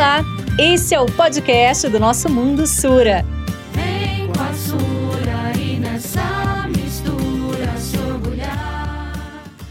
Olá, esse é o podcast do nosso Mundo Sura. Vem com a Sura e nessa mistura se orgulhar.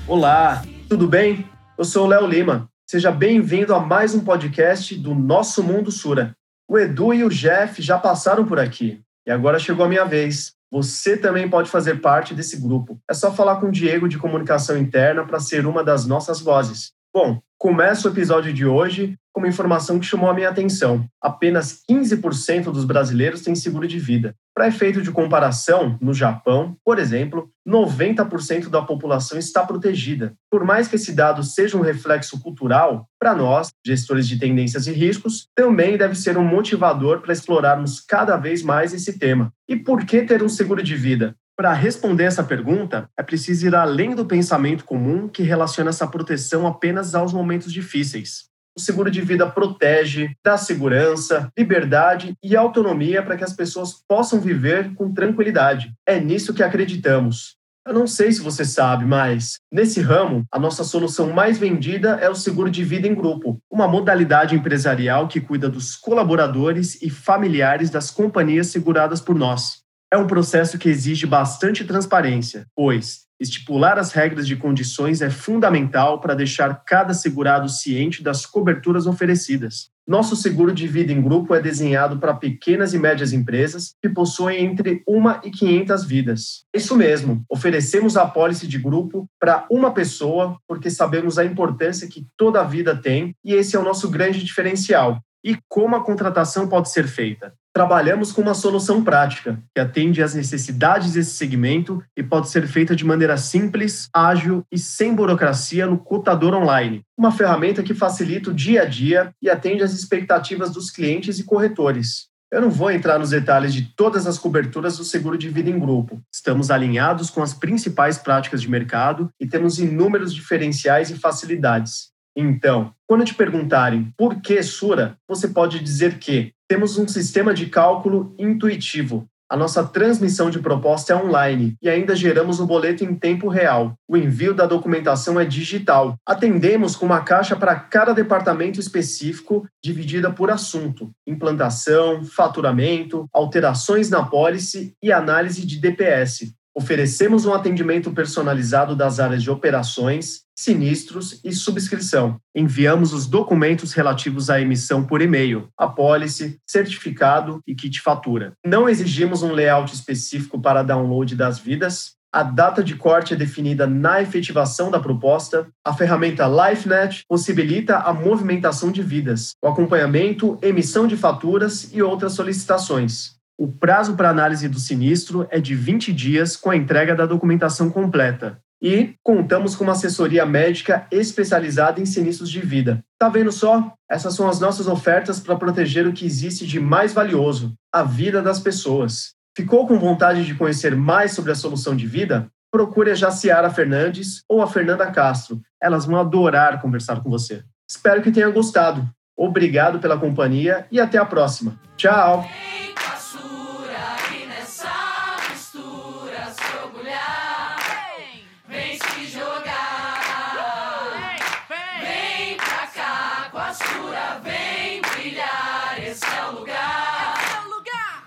Olá, tudo bem? Eu sou o Léo Lima. Seja bem-vindo a mais um podcast do Nosso Mundo Sura. O Edu e o Jeff já passaram por aqui e agora chegou a minha vez. Você também pode fazer parte desse grupo. É só falar com o Diego de Comunicação Interna para ser uma das nossas vozes. Bom, começa o episódio de hoje com uma informação que chamou a minha atenção. Apenas 15% dos brasileiros têm seguro de vida. Para efeito de comparação, no Japão, por exemplo, 90% da população está protegida. Por mais que esse dado seja um reflexo cultural, para nós, gestores de tendências e riscos, também deve ser um motivador para explorarmos cada vez mais esse tema. E por que ter um seguro de vida? Para responder essa pergunta, é preciso ir além do pensamento comum que relaciona essa proteção apenas aos momentos difíceis. O seguro de vida protege, dá segurança, liberdade e autonomia para que as pessoas possam viver com tranquilidade. É nisso que acreditamos. Eu não sei se você sabe, mas nesse ramo, a nossa solução mais vendida é o seguro de vida em grupo, uma modalidade empresarial que cuida dos colaboradores e familiares das companhias seguradas por nós. É um processo que exige bastante transparência, pois estipular as regras de condições é fundamental para deixar cada segurado ciente das coberturas oferecidas. Nosso seguro de vida em grupo é desenhado para pequenas e médias empresas que possuem entre 1 e 500 vidas. Isso mesmo, oferecemos a apólice de grupo para uma pessoa porque sabemos a importância que toda vida tem e esse é o nosso grande diferencial. E como a contratação pode ser feita? Trabalhamos com uma solução prática que atende às necessidades desse segmento e pode ser feita de maneira simples, ágil e sem burocracia no cotador online. Uma ferramenta que facilita o dia a dia e atende às expectativas dos clientes e corretores. Eu não vou entrar nos detalhes de todas as coberturas do seguro de vida em grupo. Estamos alinhados com as principais práticas de mercado e temos inúmeros diferenciais e facilidades. Então, quando te perguntarem por que Sura, você pode dizer que temos um sistema de cálculo intuitivo. A nossa transmissão de proposta é online e ainda geramos o boleto em tempo real. O envio da documentação é digital. Atendemos com uma caixa para cada departamento específico, dividida por assunto: implantação, faturamento, alterações na pólice e análise de DPS. Oferecemos um atendimento personalizado das áreas de operações, sinistros e subscrição. Enviamos os documentos relativos à emissão por e-mail, apólice, certificado e kit fatura. Não exigimos um layout específico para download das vidas. A data de corte é definida na efetivação da proposta. A ferramenta LifeNet possibilita a movimentação de vidas, o acompanhamento, emissão de faturas e outras solicitações. O prazo para análise do sinistro é de 20 dias com a entrega da documentação completa. E contamos com uma assessoria médica especializada em sinistros de vida. Tá vendo só? Essas são as nossas ofertas para proteger o que existe de mais valioso, a vida das pessoas. Ficou com vontade de conhecer mais sobre a solução de vida? Procure a Jaciara Fernandes ou a Fernanda Castro. Elas vão adorar conversar com você. Espero que tenha gostado. Obrigado pela companhia e até a próxima. Tchau! Vem brilhar. Esse é o lugar.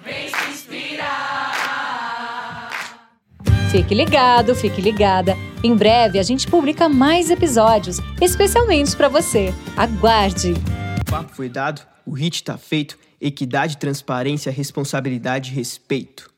Vem se inspirar. Fique ligado, fique ligada. Em breve a gente publica mais episódios, especialmente para você. Aguarde! O papo foi dado, o hit tá feito. Equidade, transparência, responsabilidade e respeito.